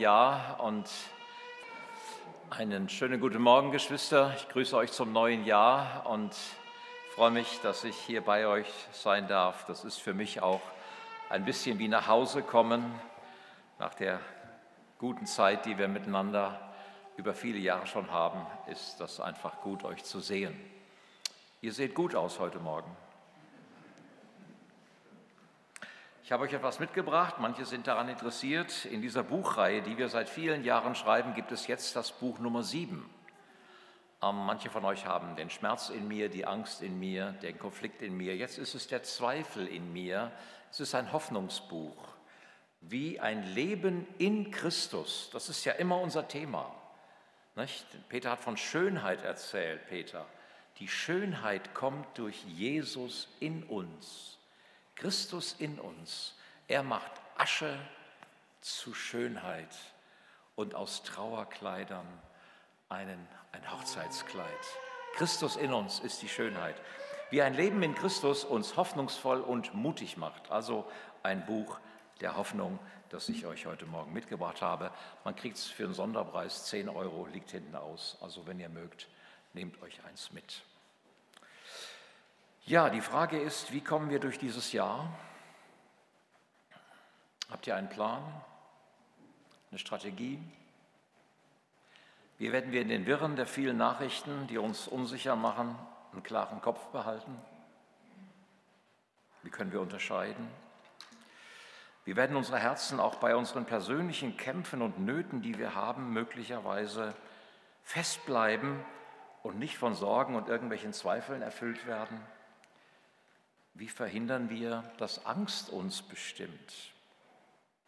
Ja, und einen schönen guten Morgen, Geschwister. Ich grüße euch zum neuen Jahr und freue mich, dass ich hier bei euch sein darf. Das ist für mich auch ein bisschen wie nach Hause kommen nach der guten Zeit, die wir miteinander über viele Jahre schon haben. Ist das einfach gut, euch zu sehen. Ihr seht gut aus heute Morgen. Ich habe euch etwas mitgebracht, manche sind daran interessiert. In dieser Buchreihe, die wir seit vielen Jahren schreiben, gibt es jetzt das Buch Nummer 7. Ähm, manche von euch haben den Schmerz in mir, die Angst in mir, den Konflikt in mir. Jetzt ist es der Zweifel in mir. Es ist ein Hoffnungsbuch. Wie ein Leben in Christus. Das ist ja immer unser Thema. Nicht? Peter hat von Schönheit erzählt, Peter. Die Schönheit kommt durch Jesus in uns. Christus in uns. Er macht Asche zu Schönheit und aus Trauerkleidern einen, ein Hochzeitskleid. Christus in uns ist die Schönheit. Wie ein Leben in Christus uns hoffnungsvoll und mutig macht. Also ein Buch der Hoffnung, das ich euch heute Morgen mitgebracht habe. Man kriegt es für einen Sonderpreis, 10 Euro, liegt hinten aus. Also wenn ihr mögt, nehmt euch eins mit. Ja, die Frage ist, wie kommen wir durch dieses Jahr? Habt ihr einen Plan, eine Strategie? Wie werden wir in den Wirren der vielen Nachrichten, die uns unsicher machen, einen klaren Kopf behalten? Wie können wir unterscheiden? Wie werden unsere Herzen auch bei unseren persönlichen Kämpfen und Nöten, die wir haben, möglicherweise festbleiben und nicht von Sorgen und irgendwelchen Zweifeln erfüllt werden? Wie verhindern wir, dass Angst uns bestimmt?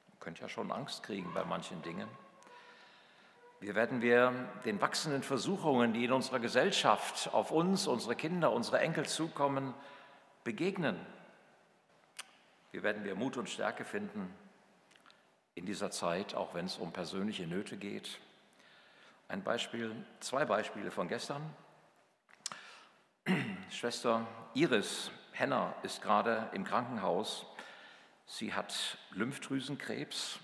Man könnte ja schon Angst kriegen bei manchen Dingen. Wie werden wir den wachsenden Versuchungen, die in unserer Gesellschaft auf uns, unsere Kinder, unsere Enkel zukommen, begegnen? Wie werden wir Mut und Stärke finden in dieser Zeit, auch wenn es um persönliche Nöte geht? Ein Beispiel, zwei Beispiele von gestern. Schwester Iris Henna ist gerade im Krankenhaus. Sie hat Lymphdrüsenkrebs,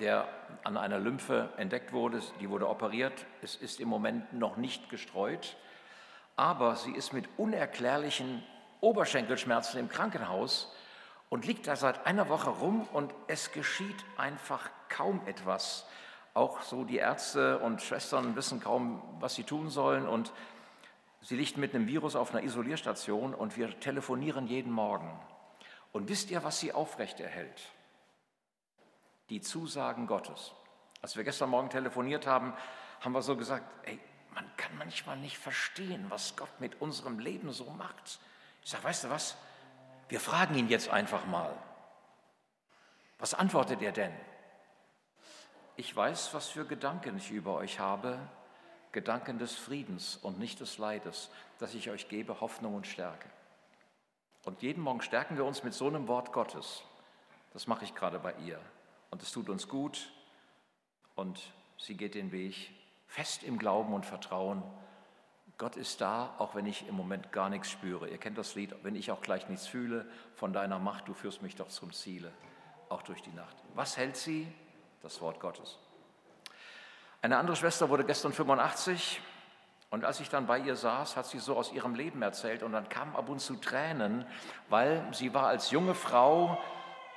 der an einer Lymphe entdeckt wurde. Die wurde operiert. Es ist im Moment noch nicht gestreut. Aber sie ist mit unerklärlichen Oberschenkelschmerzen im Krankenhaus und liegt da seit einer Woche rum und es geschieht einfach kaum etwas. Auch so die Ärzte und Schwestern wissen kaum, was sie tun sollen und Sie liegt mit einem Virus auf einer Isolierstation und wir telefonieren jeden Morgen. Und wisst ihr, was sie aufrechterhält? Die Zusagen Gottes. Als wir gestern Morgen telefoniert haben, haben wir so gesagt, ey, man kann manchmal nicht verstehen, was Gott mit unserem Leben so macht. Ich sage, weißt du was? Wir fragen ihn jetzt einfach mal. Was antwortet er denn? Ich weiß, was für Gedanken ich über euch habe, Gedanken des Friedens und nicht des Leides, dass ich euch gebe, Hoffnung und Stärke. Und jeden Morgen stärken wir uns mit so einem Wort Gottes. Das mache ich gerade bei ihr. Und es tut uns gut. Und sie geht den Weg fest im Glauben und Vertrauen. Gott ist da, auch wenn ich im Moment gar nichts spüre. Ihr kennt das Lied, wenn ich auch gleich nichts fühle, von deiner Macht, du führst mich doch zum Ziele, auch durch die Nacht. Was hält sie? Das Wort Gottes. Eine andere Schwester wurde gestern 85 und als ich dann bei ihr saß, hat sie so aus ihrem Leben erzählt und dann kamen ab und zu Tränen, weil sie war als junge Frau,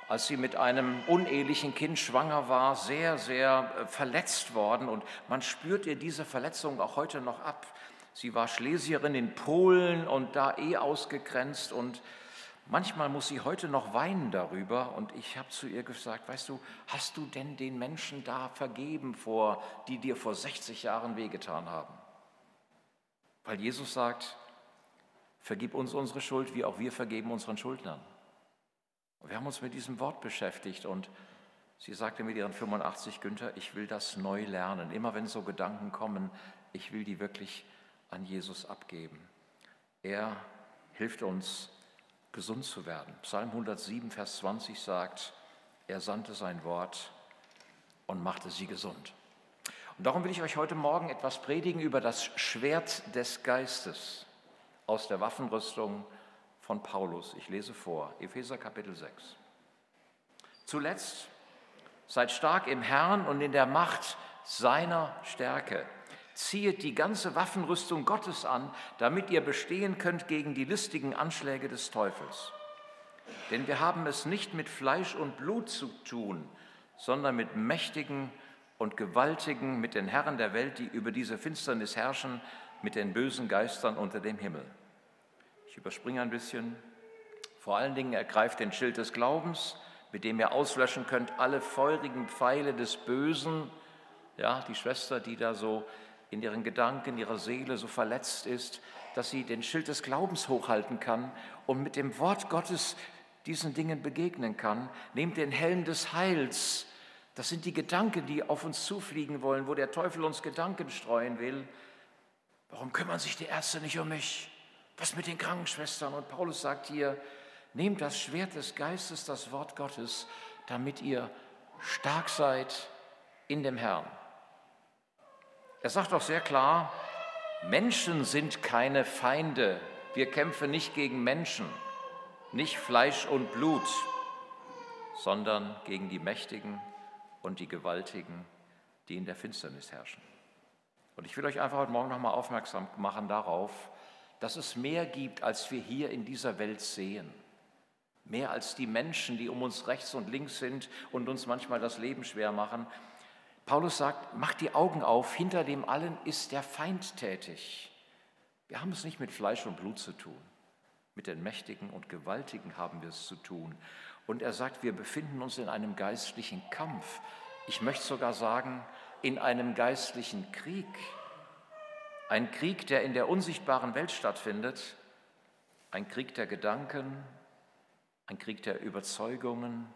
als sie mit einem unehelichen Kind schwanger war, sehr, sehr äh, verletzt worden und man spürt ihr diese Verletzung auch heute noch ab. Sie war Schlesierin in Polen und da eh ausgegrenzt und Manchmal muss sie heute noch weinen darüber und ich habe zu ihr gesagt, weißt du, hast du denn den Menschen da vergeben vor, die dir vor 60 Jahren wehgetan haben? Weil Jesus sagt, vergib uns unsere Schuld, wie auch wir vergeben unseren Schuldnern. Und wir haben uns mit diesem Wort beschäftigt und sie sagte mit ihren 85, Günther, ich will das neu lernen. Immer wenn so Gedanken kommen, ich will die wirklich an Jesus abgeben. Er hilft uns, gesund zu werden. Psalm 107, Vers 20 sagt, er sandte sein Wort und machte sie gesund. Und darum will ich euch heute Morgen etwas predigen über das Schwert des Geistes aus der Waffenrüstung von Paulus. Ich lese vor, Epheser Kapitel 6. Zuletzt Seid stark im Herrn und in der Macht seiner Stärke. Ziehet die ganze Waffenrüstung Gottes an, damit ihr bestehen könnt gegen die listigen Anschläge des Teufels. Denn wir haben es nicht mit Fleisch und Blut zu tun, sondern mit Mächtigen und Gewaltigen, mit den Herren der Welt, die über diese Finsternis herrschen, mit den bösen Geistern unter dem Himmel. Ich überspringe ein bisschen. Vor allen Dingen ergreift den Schild des Glaubens, mit dem ihr auslöschen könnt alle feurigen Pfeile des Bösen. Ja, die Schwester, die da so in ihren Gedanken, ihrer Seele so verletzt ist, dass sie den Schild des Glaubens hochhalten kann und mit dem Wort Gottes diesen Dingen begegnen kann. Nehmt den Helm des Heils. Das sind die Gedanken, die auf uns zufliegen wollen, wo der Teufel uns Gedanken streuen will. Warum kümmern sich die Ärzte nicht um mich? Was mit den Krankenschwestern? Und Paulus sagt hier, nehmt das Schwert des Geistes, das Wort Gottes, damit ihr stark seid in dem Herrn. Er sagt auch sehr klar, Menschen sind keine Feinde. Wir kämpfen nicht gegen Menschen nicht Fleisch und Blut, sondern gegen die Mächtigen und die Gewaltigen, die in der Finsternis herrschen. Und ich will euch einfach heute Morgen nochmal aufmerksam machen darauf, dass es mehr gibt, als wir hier in dieser Welt sehen. Mehr als die Menschen, die um uns rechts und links sind und uns manchmal das Leben schwer machen. Paulus sagt, macht die Augen auf, hinter dem allen ist der Feind tätig. Wir haben es nicht mit Fleisch und Blut zu tun. Mit den Mächtigen und Gewaltigen haben wir es zu tun. Und er sagt, wir befinden uns in einem geistlichen Kampf. Ich möchte sogar sagen, in einem geistlichen Krieg. Ein Krieg, der in der unsichtbaren Welt stattfindet. Ein Krieg der Gedanken, ein Krieg der Überzeugungen,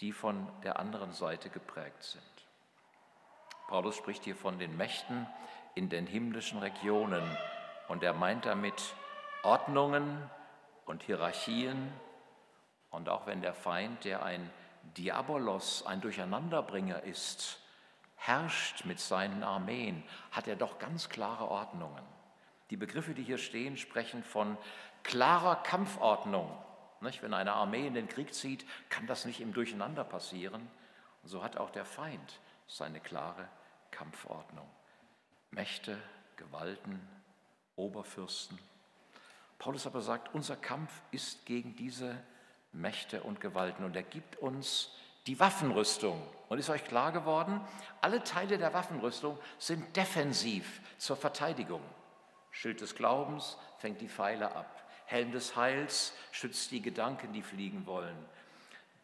die von der anderen Seite geprägt sind. Paulus spricht hier von den Mächten in den himmlischen Regionen und er meint damit Ordnungen und Hierarchien. Und auch wenn der Feind, der ein Diabolos, ein Durcheinanderbringer ist, herrscht mit seinen Armeen, hat er doch ganz klare Ordnungen. Die Begriffe, die hier stehen, sprechen von klarer Kampfordnung. Wenn eine Armee in den Krieg zieht, kann das nicht im Durcheinander passieren. Und so hat auch der Feind seine klare Kampfordnung. Mächte, Gewalten, Oberfürsten, Paulus aber sagt, unser Kampf ist gegen diese Mächte und Gewalten und er gibt uns die Waffenrüstung. Und ist euch klar geworden, alle Teile der Waffenrüstung sind defensiv zur Verteidigung. Schild des Glaubens fängt die Pfeile ab. Helm des Heils schützt die Gedanken, die fliegen wollen.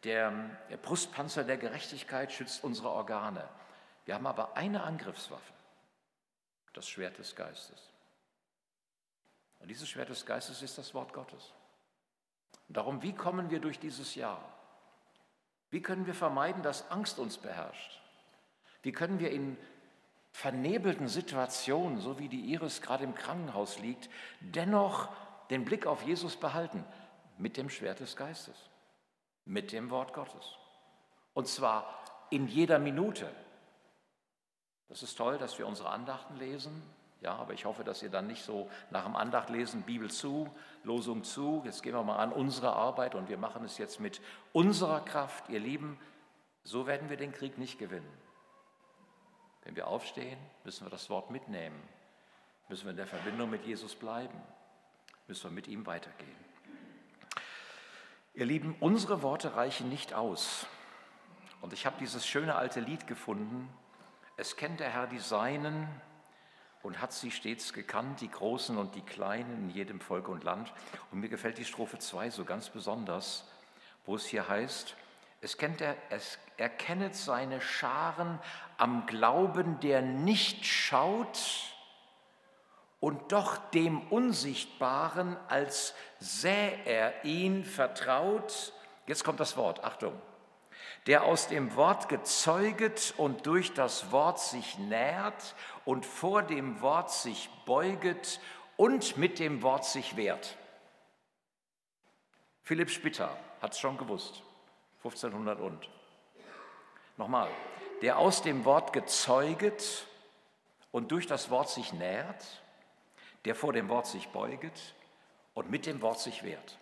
Der, der Brustpanzer der Gerechtigkeit schützt unsere Organe. Wir haben aber eine Angriffswaffe, das Schwert des Geistes. Und dieses Schwert des Geistes ist das Wort Gottes. Und darum, wie kommen wir durch dieses Jahr? Wie können wir vermeiden, dass Angst uns beherrscht? Wie können wir in vernebelten Situationen, so wie die Iris gerade im Krankenhaus liegt, dennoch den Blick auf Jesus behalten? Mit dem Schwert des Geistes, mit dem Wort Gottes. Und zwar in jeder Minute. Das ist toll, dass wir unsere Andachten lesen, ja, aber ich hoffe, dass ihr dann nicht so nach dem Andacht lesen, Bibel zu, Losung zu. Jetzt gehen wir mal an unsere Arbeit und wir machen es jetzt mit unserer Kraft. Ihr Lieben, so werden wir den Krieg nicht gewinnen. Wenn wir aufstehen, müssen wir das Wort mitnehmen. Müssen wir in der Verbindung mit Jesus bleiben. Müssen wir mit ihm weitergehen. Ihr Lieben, unsere Worte reichen nicht aus. Und ich habe dieses schöne alte Lied gefunden. Es kennt der Herr die Seinen und hat sie stets gekannt, die Großen und die Kleinen in jedem Volk und Land. Und mir gefällt die Strophe 2 so ganz besonders, wo es hier heißt, es kennt er, es erkennet seine Scharen am Glauben, der nicht schaut und doch dem Unsichtbaren, als sähe er ihn vertraut. Jetzt kommt das Wort, Achtung der aus dem Wort gezeuget und durch das Wort sich nährt und vor dem Wort sich beuget und mit dem Wort sich wehrt. Philipp Spitter hat es schon gewusst, 1500 und. Nochmal, der aus dem Wort gezeuget und durch das Wort sich nährt, der vor dem Wort sich beuget und mit dem Wort sich wehrt.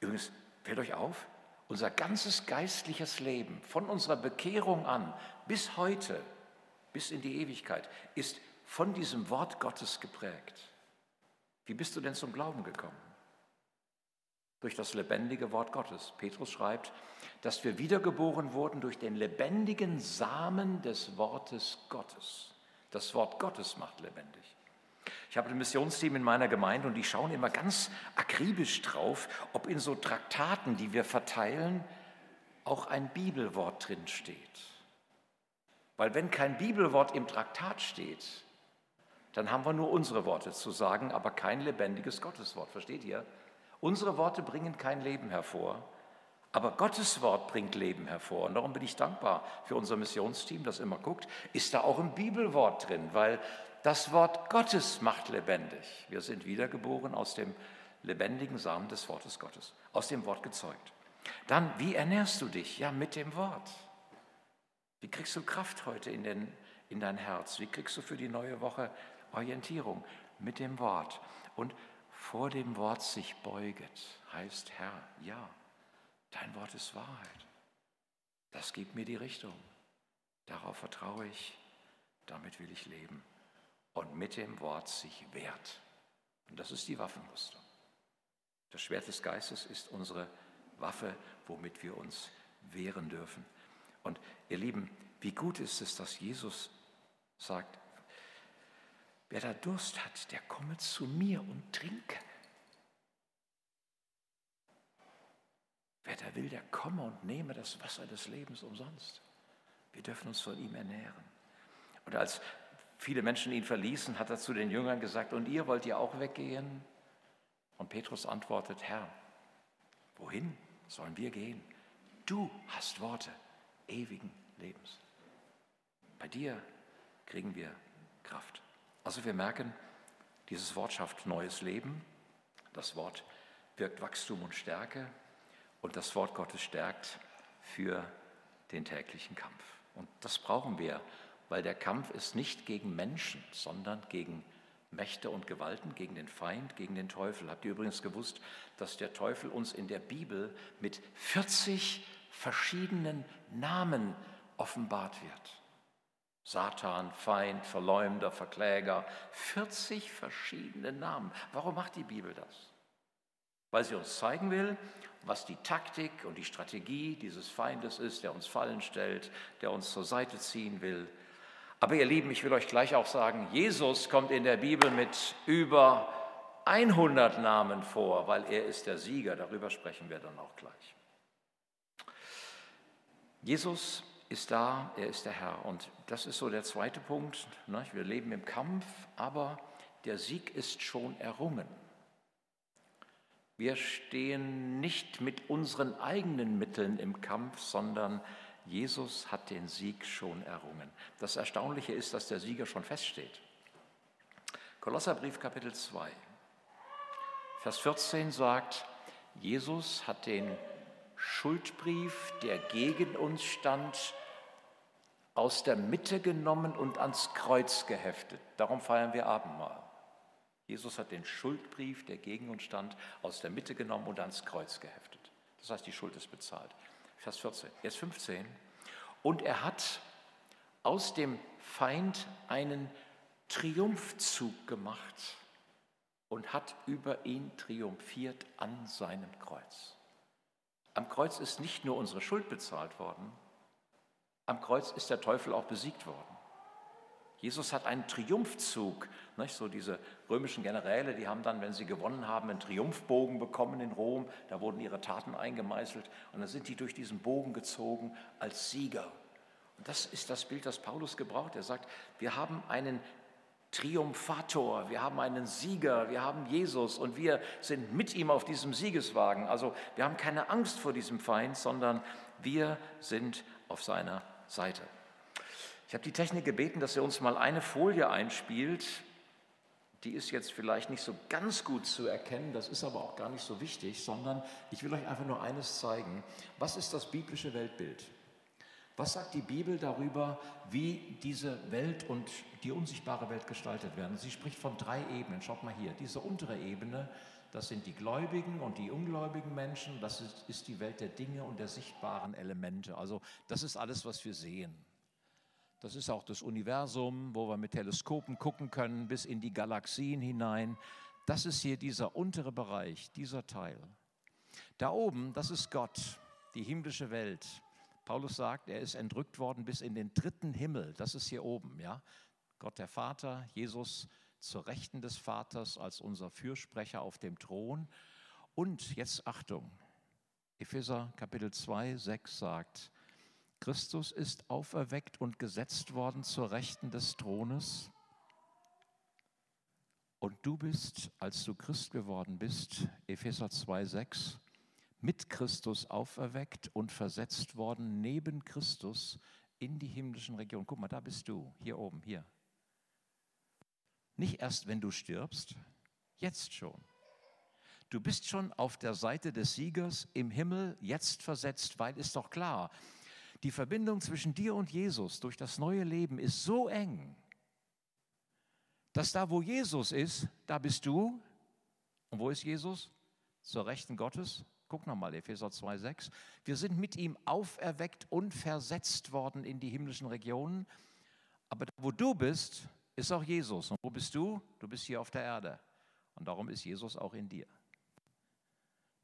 Übrigens, fällt euch auf, unser ganzes geistliches Leben von unserer Bekehrung an bis heute, bis in die Ewigkeit, ist von diesem Wort Gottes geprägt. Wie bist du denn zum Glauben gekommen? Durch das lebendige Wort Gottes. Petrus schreibt, dass wir wiedergeboren wurden durch den lebendigen Samen des Wortes Gottes. Das Wort Gottes macht lebendig. Ich habe ein Missionsteam in meiner Gemeinde und die schauen immer ganz akribisch drauf, ob in so Traktaten, die wir verteilen, auch ein Bibelwort drin steht. Weil wenn kein Bibelwort im Traktat steht, dann haben wir nur unsere Worte zu sagen, aber kein lebendiges Gotteswort. Versteht ihr? Unsere Worte bringen kein Leben hervor, aber Gottes Wort bringt Leben hervor. Und darum bin ich dankbar für unser Missionsteam, das immer guckt, ist da auch ein Bibelwort drin, weil das Wort Gottes macht lebendig. Wir sind wiedergeboren aus dem lebendigen Samen des Wortes Gottes, aus dem Wort gezeugt. Dann, wie ernährst du dich? Ja, mit dem Wort. Wie kriegst du Kraft heute in, den, in dein Herz? Wie kriegst du für die neue Woche Orientierung? Mit dem Wort. Und vor dem Wort sich beuget, heißt Herr, ja, dein Wort ist Wahrheit. Das gibt mir die Richtung. Darauf vertraue ich, damit will ich leben und mit dem Wort sich wehrt. Und das ist die Waffenrüstung. Das Schwert des Geistes ist unsere Waffe, womit wir uns wehren dürfen. Und ihr Lieben, wie gut ist es, dass Jesus sagt, wer da Durst hat, der komme zu mir und trinke. Wer da will, der komme und nehme das Wasser des Lebens umsonst. Wir dürfen uns von ihm ernähren. Und als viele Menschen ihn verließen, hat er zu den Jüngern gesagt, und ihr wollt ihr auch weggehen? Und Petrus antwortet, Herr, wohin sollen wir gehen? Du hast Worte ewigen Lebens. Bei dir kriegen wir Kraft. Also wir merken, dieses Wort schafft neues Leben, das Wort wirkt Wachstum und Stärke und das Wort Gottes stärkt für den täglichen Kampf. Und das brauchen wir weil der Kampf ist nicht gegen Menschen, sondern gegen Mächte und Gewalten, gegen den Feind, gegen den Teufel. Habt ihr übrigens gewusst, dass der Teufel uns in der Bibel mit 40 verschiedenen Namen offenbart wird? Satan, Feind, Verleumder, Verkläger, 40 verschiedene Namen. Warum macht die Bibel das? Weil sie uns zeigen will, was die Taktik und die Strategie dieses Feindes ist, der uns fallen stellt, der uns zur Seite ziehen will. Aber ihr Lieben, ich will euch gleich auch sagen, Jesus kommt in der Bibel mit über 100 Namen vor, weil er ist der Sieger. Darüber sprechen wir dann auch gleich. Jesus ist da, er ist der Herr. Und das ist so der zweite Punkt. Ne? Wir leben im Kampf, aber der Sieg ist schon errungen. Wir stehen nicht mit unseren eigenen Mitteln im Kampf, sondern Jesus hat den Sieg schon errungen. Das Erstaunliche ist, dass der Sieger schon feststeht. Kolosserbrief Kapitel 2, Vers 14 sagt, Jesus hat den Schuldbrief, der gegen uns stand, aus der Mitte genommen und ans Kreuz geheftet. Darum feiern wir Abendmahl. Jesus hat den Schuldbrief, der gegen uns stand, aus der Mitte genommen und ans Kreuz geheftet. Das heißt, die Schuld ist bezahlt. Vers 14. Jetzt 15. Und er hat aus dem Feind einen Triumphzug gemacht und hat über ihn triumphiert an seinem Kreuz. Am Kreuz ist nicht nur unsere Schuld bezahlt worden, am Kreuz ist der Teufel auch besiegt worden. Jesus hat einen Triumphzug. Nicht? So diese römischen Generäle, die haben dann, wenn sie gewonnen haben, einen Triumphbogen bekommen in Rom. Da wurden ihre Taten eingemeißelt und dann sind die durch diesen Bogen gezogen als Sieger. Und das ist das Bild, das Paulus gebraucht. Er sagt, wir haben einen Triumphator, wir haben einen Sieger, wir haben Jesus und wir sind mit ihm auf diesem Siegeswagen. Also wir haben keine Angst vor diesem Feind, sondern wir sind auf seiner Seite. Ich habe die Technik gebeten, dass er uns mal eine Folie einspielt. Die ist jetzt vielleicht nicht so ganz gut zu erkennen, das ist aber auch gar nicht so wichtig, sondern ich will euch einfach nur eines zeigen. Was ist das biblische Weltbild? Was sagt die Bibel darüber, wie diese Welt und die unsichtbare Welt gestaltet werden? Sie spricht von drei Ebenen. Schaut mal hier, diese untere Ebene, das sind die gläubigen und die ungläubigen Menschen, das ist, ist die Welt der Dinge und der sichtbaren Elemente. Also das ist alles, was wir sehen. Das ist auch das Universum, wo wir mit Teleskopen gucken können, bis in die Galaxien hinein. Das ist hier dieser untere Bereich, dieser Teil. Da oben, das ist Gott, die himmlische Welt. Paulus sagt, er ist entrückt worden bis in den dritten Himmel. Das ist hier oben, ja. Gott der Vater, Jesus zur Rechten des Vaters als unser Fürsprecher auf dem Thron. Und jetzt Achtung, Epheser Kapitel 2, 6 sagt, Christus ist auferweckt und gesetzt worden zur Rechten des Thrones. Und du bist, als du Christ geworden bist, Epheser 2, 6, mit Christus auferweckt und versetzt worden neben Christus in die himmlischen Regionen. Guck mal, da bist du, hier oben, hier. Nicht erst, wenn du stirbst, jetzt schon. Du bist schon auf der Seite des Siegers im Himmel jetzt versetzt, weil ist doch klar, die Verbindung zwischen dir und Jesus durch das neue Leben ist so eng, dass da, wo Jesus ist, da bist du. Und wo ist Jesus? Zur Rechten Gottes. Guck nochmal, Epheser 2,6. Wir sind mit ihm auferweckt und versetzt worden in die himmlischen Regionen. Aber da, wo du bist, ist auch Jesus. Und wo bist du? Du bist hier auf der Erde. Und darum ist Jesus auch in dir.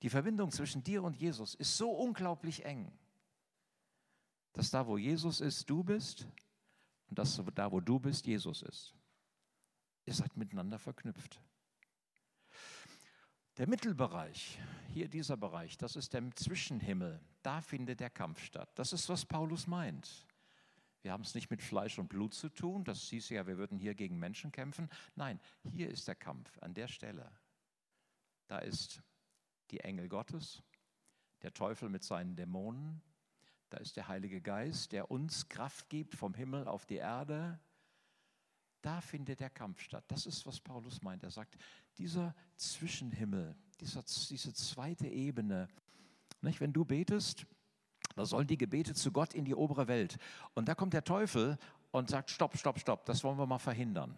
Die Verbindung zwischen dir und Jesus ist so unglaublich eng, dass da, wo Jesus ist, du bist und dass da, wo du bist, Jesus ist. Ihr seid miteinander verknüpft. Der Mittelbereich, hier dieser Bereich, das ist der Zwischenhimmel. Da findet der Kampf statt. Das ist, was Paulus meint. Wir haben es nicht mit Fleisch und Blut zu tun. Das hieß ja, wir würden hier gegen Menschen kämpfen. Nein, hier ist der Kampf, an der Stelle. Da ist die Engel Gottes, der Teufel mit seinen Dämonen. Da ist der Heilige Geist, der uns Kraft gibt vom Himmel auf die Erde. Da findet der Kampf statt. Das ist, was Paulus meint. Er sagt, dieser Zwischenhimmel, dieser, diese zweite Ebene, nicht, wenn du betest, da sollen die Gebete zu Gott in die obere Welt. Und da kommt der Teufel und sagt, stopp, stopp, stopp, das wollen wir mal verhindern.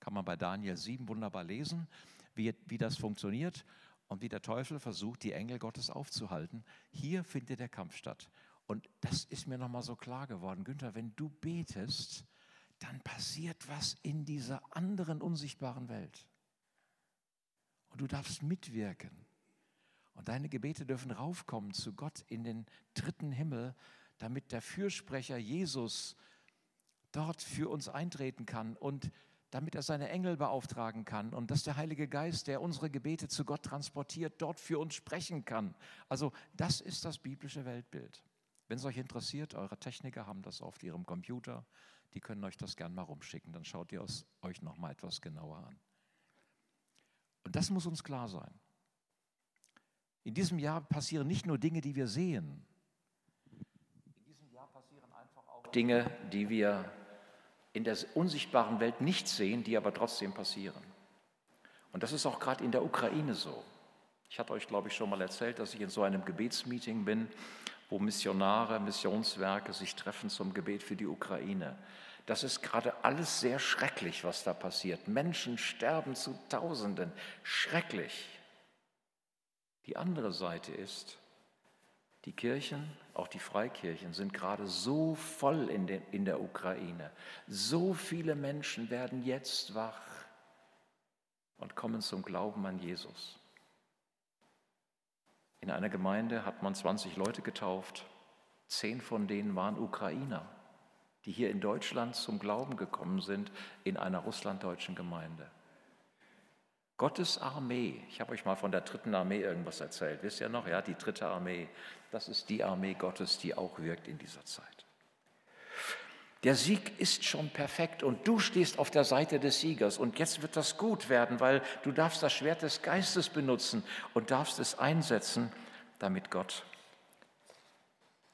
Kann man bei Daniel 7 wunderbar lesen, wie, wie das funktioniert und wie der Teufel versucht, die Engel Gottes aufzuhalten. Hier findet der Kampf statt. Und das ist mir nochmal so klar geworden. Günther, wenn du betest, dann passiert was in dieser anderen unsichtbaren Welt. Und du darfst mitwirken. Und deine Gebete dürfen raufkommen zu Gott in den dritten Himmel, damit der Fürsprecher Jesus dort für uns eintreten kann und damit er seine Engel beauftragen kann und dass der Heilige Geist, der unsere Gebete zu Gott transportiert, dort für uns sprechen kann. Also das ist das biblische Weltbild. Wenn es euch interessiert, eure Techniker haben das auf ihrem Computer, die können euch das gern mal rumschicken, dann schaut ihr es euch noch mal etwas genauer an. Und das muss uns klar sein. In diesem Jahr passieren nicht nur Dinge, die wir sehen. In diesem Jahr passieren einfach auch Dinge, die wir in der unsichtbaren Welt nicht sehen, die aber trotzdem passieren. Und das ist auch gerade in der Ukraine so. Ich hatte euch, glaube ich, schon mal erzählt, dass ich in so einem Gebetsmeeting bin, wo Missionare, Missionswerke sich treffen zum Gebet für die Ukraine. Das ist gerade alles sehr schrecklich, was da passiert. Menschen sterben zu Tausenden. Schrecklich. Die andere Seite ist, die Kirchen, auch die Freikirchen, sind gerade so voll in, den, in der Ukraine. So viele Menschen werden jetzt wach und kommen zum Glauben an Jesus. In einer Gemeinde hat man 20 Leute getauft. Zehn von denen waren Ukrainer, die hier in Deutschland zum Glauben gekommen sind in einer russlanddeutschen Gemeinde. Gottes Armee, ich habe euch mal von der dritten Armee irgendwas erzählt, wisst ihr noch? Ja, die dritte Armee, das ist die Armee Gottes, die auch wirkt in dieser Zeit. Der Sieg ist schon perfekt und du stehst auf der Seite des Siegers und jetzt wird das gut werden, weil du darfst das Schwert des Geistes benutzen und darfst es einsetzen, damit Gott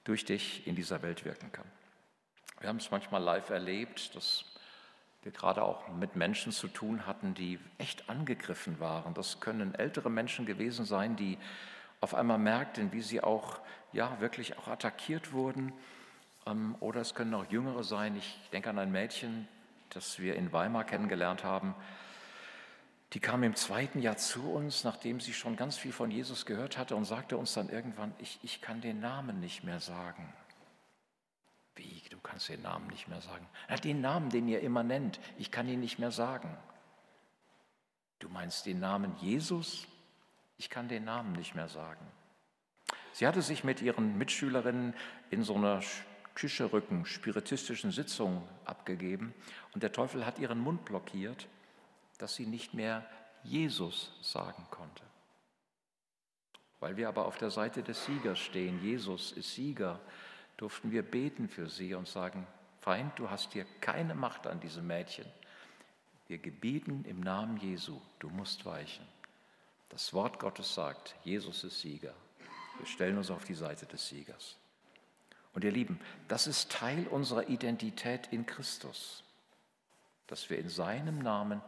durch dich in dieser Welt wirken kann. Wir haben es manchmal live erlebt, dass wir gerade auch mit Menschen zu tun hatten, die echt angegriffen waren. Das können ältere Menschen gewesen sein, die auf einmal merkten, wie sie auch ja wirklich auch attackiert wurden. Ähm, oder es können auch Jüngere sein. Ich denke an ein Mädchen, das wir in Weimar kennengelernt haben. die kam im zweiten Jahr zu uns, nachdem sie schon ganz viel von Jesus gehört hatte und sagte uns dann irgendwann, ich, ich kann den Namen nicht mehr sagen. Wie, du kannst den Namen nicht mehr sagen? Ja, den Namen, den ihr immer nennt, ich kann ihn nicht mehr sagen. Du meinst den Namen Jesus? Ich kann den Namen nicht mehr sagen. Sie hatte sich mit ihren Mitschülerinnen in so einer Tischrücken, spiritistischen Sitzung abgegeben und der Teufel hat ihren Mund blockiert, dass sie nicht mehr Jesus sagen konnte. Weil wir aber auf der Seite des Siegers stehen, Jesus ist Sieger, durften wir beten für sie und sagen, Feind, du hast hier keine Macht an diesem Mädchen. Wir gebieten im Namen Jesu, du musst weichen. Das Wort Gottes sagt, Jesus ist Sieger. Wir stellen uns auf die Seite des Siegers. Und ihr Lieben, das ist Teil unserer Identität in Christus, dass wir in seinem Namen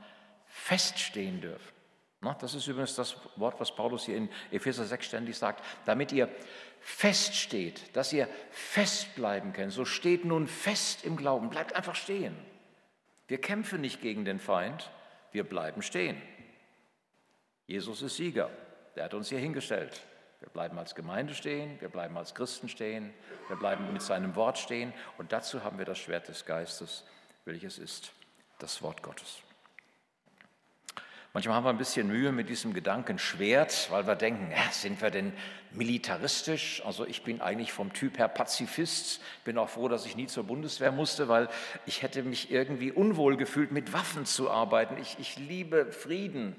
feststehen dürfen. Das ist übrigens das Wort, was Paulus hier in Epheser 6 ständig sagt, damit ihr feststeht, dass ihr festbleiben könnt. So steht nun fest im Glauben, bleibt einfach stehen. Wir kämpfen nicht gegen den Feind, wir bleiben stehen. Jesus ist Sieger, der hat uns hier hingestellt. Wir bleiben als Gemeinde stehen, wir bleiben als Christen stehen, wir bleiben mit seinem Wort stehen und dazu haben wir das Schwert des Geistes, welches ist das Wort Gottes. Manchmal haben wir ein bisschen Mühe mit diesem Gedanken Schwert, weil wir denken, ja, sind wir denn militaristisch? Also ich bin eigentlich vom Typ her Pazifist, bin auch froh, dass ich nie zur Bundeswehr musste, weil ich hätte mich irgendwie unwohl gefühlt, mit Waffen zu arbeiten. Ich, ich liebe Frieden.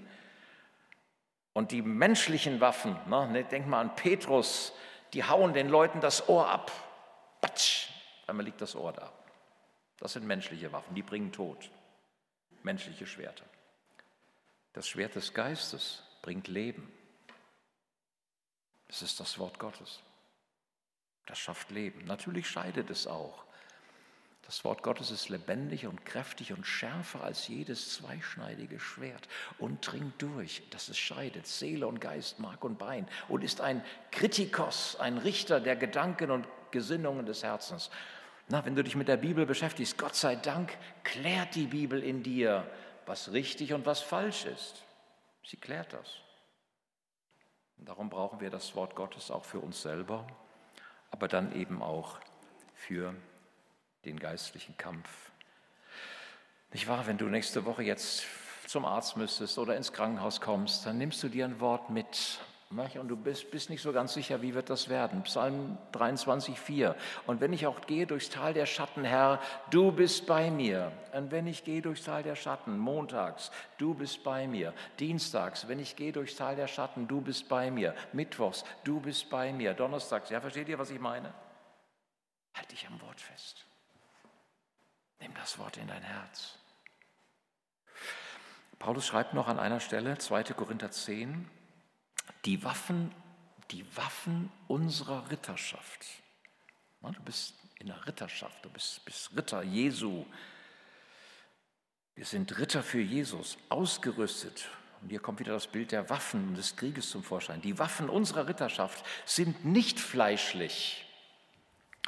Und die menschlichen Waffen, ne, denk mal an Petrus, die hauen den Leuten das Ohr ab. Batsch, einmal liegt das Ohr da. Das sind menschliche Waffen, die bringen Tod. Menschliche Schwerter. Das Schwert des Geistes bringt Leben. Es ist das Wort Gottes. Das schafft Leben. Natürlich scheidet es auch. Das Wort Gottes ist lebendig und kräftig und schärfer als jedes zweischneidige Schwert und dringt durch, dass es scheidet, Seele und Geist, Mark und Bein und ist ein Kritikos, ein Richter der Gedanken und Gesinnungen des Herzens. Na, wenn du dich mit der Bibel beschäftigst, Gott sei Dank klärt die Bibel in dir, was richtig und was falsch ist. Sie klärt das. Und darum brauchen wir das Wort Gottes auch für uns selber, aber dann eben auch für den geistlichen Kampf. Nicht wahr, wenn du nächste Woche jetzt zum Arzt müsstest oder ins Krankenhaus kommst, dann nimmst du dir ein Wort mit und du bist, bist nicht so ganz sicher, wie wird das werden. Psalm 23, 4. Und wenn ich auch gehe durchs Tal der Schatten, Herr, du bist bei mir. Und wenn ich gehe durchs Tal der Schatten, montags, du bist bei mir. Dienstags, wenn ich gehe durchs Tal der Schatten, du bist bei mir. Mittwochs, du bist bei mir. Donnerstags, ja, versteht ihr, was ich meine? Halt dich am Wort fest. Nimm das Wort in dein Herz. Paulus schreibt noch an einer Stelle, 2. Korinther 10, die Waffen, die Waffen unserer Ritterschaft. Du bist in der Ritterschaft, du bist, bist Ritter Jesu. Wir sind Ritter für Jesus, ausgerüstet. Und hier kommt wieder das Bild der Waffen des Krieges zum Vorschein. Die Waffen unserer Ritterschaft sind nicht fleischlich.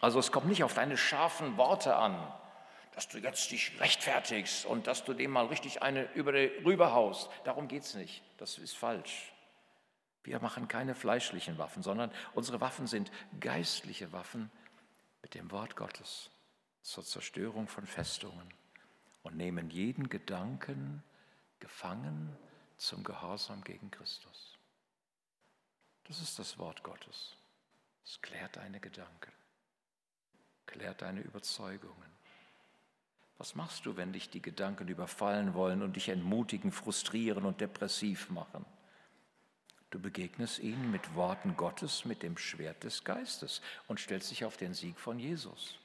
Also es kommt nicht auf deine scharfen Worte an, dass du jetzt dich rechtfertigst und dass du dem mal richtig eine über die, rüberhaust. Darum geht es nicht. Das ist falsch. Wir machen keine fleischlichen Waffen, sondern unsere Waffen sind geistliche Waffen mit dem Wort Gottes zur Zerstörung von Festungen und nehmen jeden Gedanken gefangen zum Gehorsam gegen Christus. Das ist das Wort Gottes. Es klärt deine Gedanken, klärt deine Überzeugungen. Was machst du, wenn dich die Gedanken überfallen wollen und dich entmutigen, frustrieren und depressiv machen? Du begegnest ihnen mit Worten Gottes, mit dem Schwert des Geistes und stellst dich auf den Sieg von Jesus.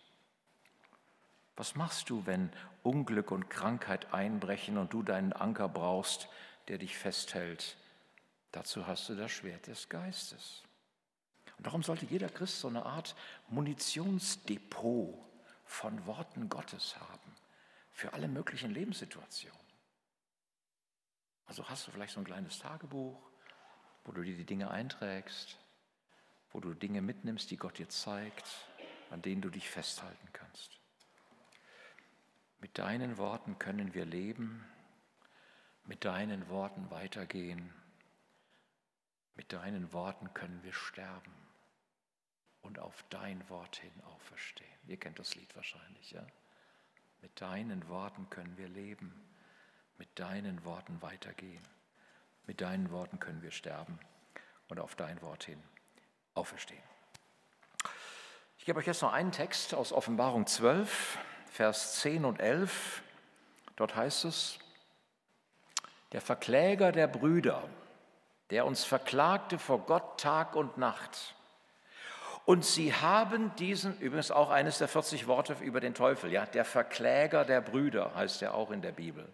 Was machst du, wenn Unglück und Krankheit einbrechen und du deinen Anker brauchst, der dich festhält? Dazu hast du das Schwert des Geistes. Und darum sollte jeder Christ so eine Art Munitionsdepot von Worten Gottes haben für alle möglichen Lebenssituationen. Also hast du vielleicht so ein kleines Tagebuch wo du dir die Dinge einträgst, wo du Dinge mitnimmst, die Gott dir zeigt, an denen du dich festhalten kannst. Mit deinen Worten können wir leben. mit deinen Worten weitergehen. Mit deinen Worten können wir sterben und auf dein Wort hin auferstehen. Ihr kennt das Lied wahrscheinlich, ja? Mit deinen Worten können wir leben, mit deinen Worten weitergehen. Mit deinen Worten können wir sterben und auf dein Wort hin auferstehen. Ich gebe euch jetzt noch einen Text aus Offenbarung 12, Vers 10 und 11. Dort heißt es, der Verkläger der Brüder, der uns verklagte vor Gott Tag und Nacht. Und sie haben diesen, übrigens auch eines der 40 Worte über den Teufel, ja, der Verkläger der Brüder heißt er auch in der Bibel.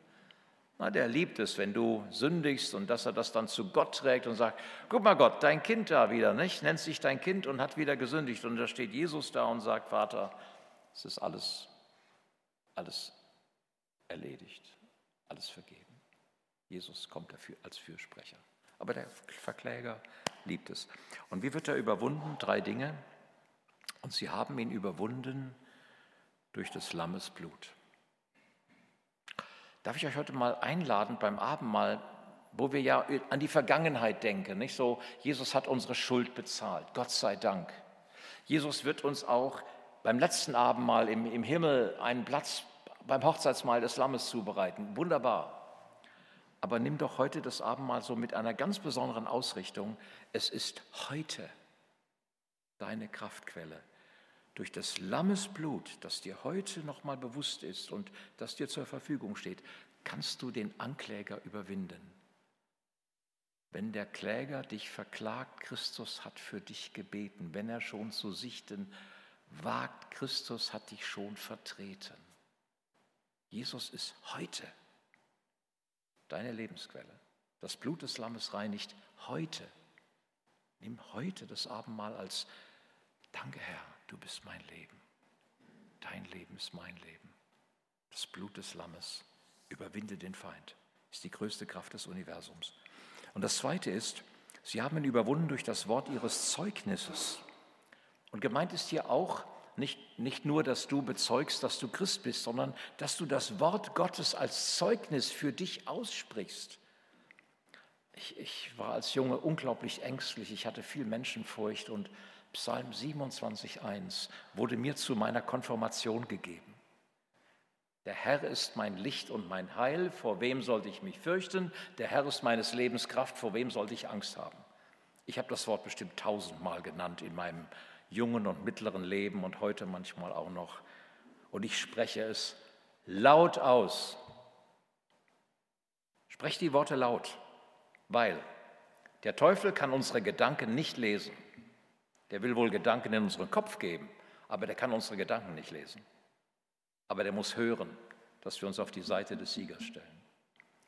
Na, der liebt es, wenn du sündigst und dass er das dann zu Gott trägt und sagt, guck mal Gott, dein Kind da wieder, nicht? Nennt sich dein Kind und hat wieder gesündigt. Und da steht Jesus da und sagt, Vater, es ist alles, alles erledigt, alles vergeben. Jesus kommt dafür als Fürsprecher. Aber der Verkläger liebt es. Und wie wird er überwunden? Drei Dinge. Und sie haben ihn überwunden durch des Lammes Blut. Darf ich euch heute mal einladen beim Abendmahl, wo wir ja an die Vergangenheit denken, nicht so, Jesus hat unsere Schuld bezahlt, Gott sei Dank. Jesus wird uns auch beim letzten Abendmahl im, im Himmel einen Platz beim Hochzeitsmahl des Lammes zubereiten. Wunderbar. Aber nimm doch heute das Abendmahl so mit einer ganz besonderen Ausrichtung. Es ist heute deine Kraftquelle. Durch das Lammesblut, das dir heute nochmal bewusst ist und das dir zur Verfügung steht, kannst du den Ankläger überwinden. Wenn der Kläger dich verklagt, Christus hat für dich gebeten. Wenn er schon zu sichten wagt, Christus hat dich schon vertreten. Jesus ist heute deine Lebensquelle. Das Blut des Lammes reinigt heute. Nimm heute das Abendmahl als Danke, Herr, du bist mein Leben. Dein Leben ist mein Leben. Das Blut des Lammes überwinde den Feind. Ist die größte Kraft des Universums. Und das Zweite ist, sie haben ihn überwunden durch das Wort ihres Zeugnisses. Und gemeint ist hier auch, nicht, nicht nur, dass du bezeugst, dass du Christ bist, sondern dass du das Wort Gottes als Zeugnis für dich aussprichst. Ich, ich war als Junge unglaublich ängstlich, ich hatte viel Menschenfurcht und Psalm 27.1 wurde mir zu meiner Konfirmation gegeben. Der Herr ist mein Licht und mein Heil, vor wem sollte ich mich fürchten? Der Herr ist meines Lebens Kraft, vor wem sollte ich Angst haben? Ich habe das Wort bestimmt tausendmal genannt in meinem jungen und mittleren Leben und heute manchmal auch noch. Und ich spreche es laut aus. Sprecht die Worte laut, weil der Teufel kann unsere Gedanken nicht lesen. Der will wohl Gedanken in unseren Kopf geben, aber der kann unsere Gedanken nicht lesen. Aber der muss hören, dass wir uns auf die Seite des Siegers stellen.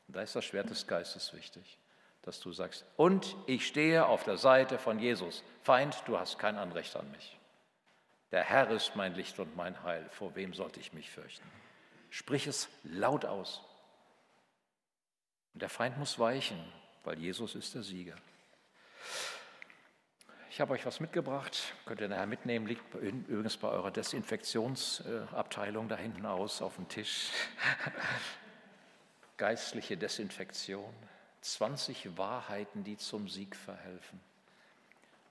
Und da ist das Schwert des Geistes wichtig dass du sagst, und ich stehe auf der Seite von Jesus. Feind, du hast kein Anrecht an mich. Der Herr ist mein Licht und mein Heil. Vor wem sollte ich mich fürchten? Sprich es laut aus. Und der Feind muss weichen, weil Jesus ist der Sieger. Ich habe euch was mitgebracht, könnt ihr nachher mitnehmen, liegt übrigens bei eurer Desinfektionsabteilung da hinten aus auf dem Tisch. Geistliche Desinfektion. 20 Wahrheiten, die zum Sieg verhelfen.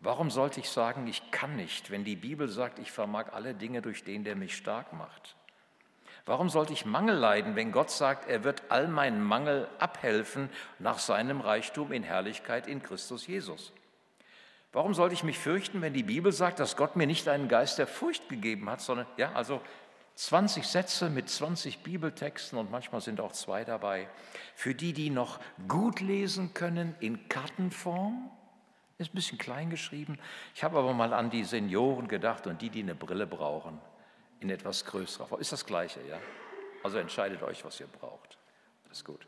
Warum sollte ich sagen, ich kann nicht, wenn die Bibel sagt, ich vermag alle Dinge durch den, der mich stark macht? Warum sollte ich Mangel leiden, wenn Gott sagt, er wird all meinen Mangel abhelfen nach seinem Reichtum in Herrlichkeit in Christus Jesus? Warum sollte ich mich fürchten, wenn die Bibel sagt, dass Gott mir nicht einen Geist der Furcht gegeben hat, sondern, ja, also 20 Sätze mit 20 Bibeltexten und manchmal sind auch zwei dabei. Für die, die noch gut lesen können in Kartenform, ist ein bisschen klein geschrieben. Ich habe aber mal an die Senioren gedacht und die, die eine Brille brauchen, in etwas größerer Form. Ist das Gleiche, ja? Also entscheidet euch, was ihr braucht. Ist gut.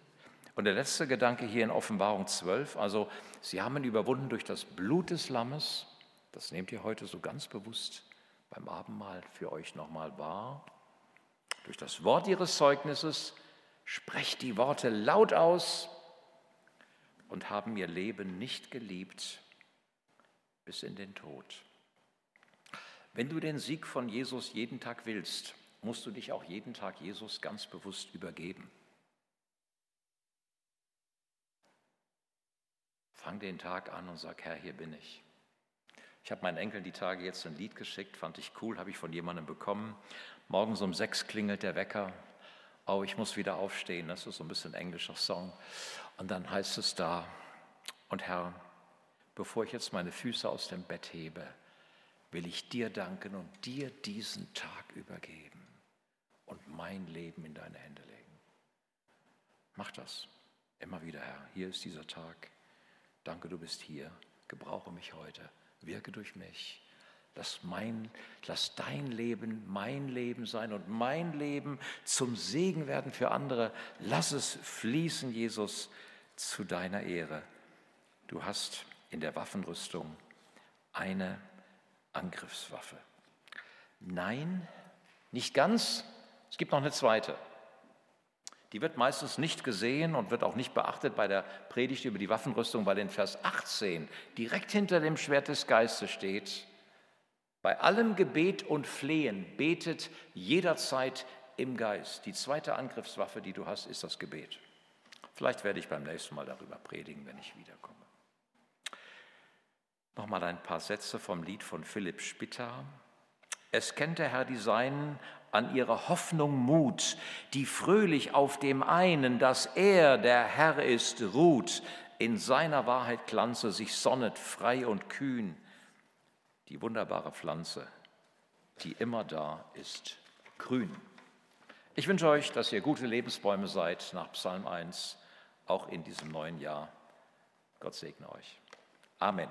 Und der letzte Gedanke hier in Offenbarung 12, also sie haben ihn überwunden durch das Blut des Lammes. Das nehmt ihr heute so ganz bewusst beim Abendmahl für euch nochmal wahr durch das Wort ihres Zeugnisses, sprecht die Worte laut aus und haben ihr Leben nicht geliebt bis in den Tod. Wenn du den Sieg von Jesus jeden Tag willst, musst du dich auch jeden Tag Jesus ganz bewusst übergeben. Fang den Tag an und sag, Herr, hier bin ich. Ich habe meinen Enkeln die Tage jetzt ein Lied geschickt, fand ich cool, habe ich von jemandem bekommen. Morgens um sechs klingelt der Wecker. Oh, ich muss wieder aufstehen. Das ist so ein bisschen ein englischer Song. Und dann heißt es da, und Herr, bevor ich jetzt meine Füße aus dem Bett hebe, will ich dir danken und dir diesen Tag übergeben und mein Leben in deine Hände legen. Mach das immer wieder, Herr. Hier ist dieser Tag. Danke, du bist hier. Gebrauche mich heute. Wirke durch mich. Lass, mein, lass dein Leben mein Leben sein und mein Leben zum Segen werden für andere. Lass es fließen, Jesus, zu deiner Ehre. Du hast in der Waffenrüstung eine Angriffswaffe. Nein, nicht ganz. Es gibt noch eine zweite. Die wird meistens nicht gesehen und wird auch nicht beachtet bei der Predigt über die Waffenrüstung, weil in Vers 18 direkt hinter dem Schwert des Geistes steht, bei allem Gebet und Flehen betet jederzeit im Geist. Die zweite Angriffswaffe, die du hast, ist das Gebet. Vielleicht werde ich beim nächsten Mal darüber predigen, wenn ich wiederkomme. Nochmal ein paar Sätze vom Lied von Philipp Spitta. Es kennt der Herr die Seinen an ihrer Hoffnung Mut, die fröhlich auf dem einen, dass er der Herr ist, ruht, in seiner Wahrheit glanze, sich sonnet frei und kühn, die wunderbare Pflanze, die immer da ist, grün. Ich wünsche euch, dass ihr gute Lebensbäume seid nach Psalm 1, auch in diesem neuen Jahr. Gott segne euch. Amen.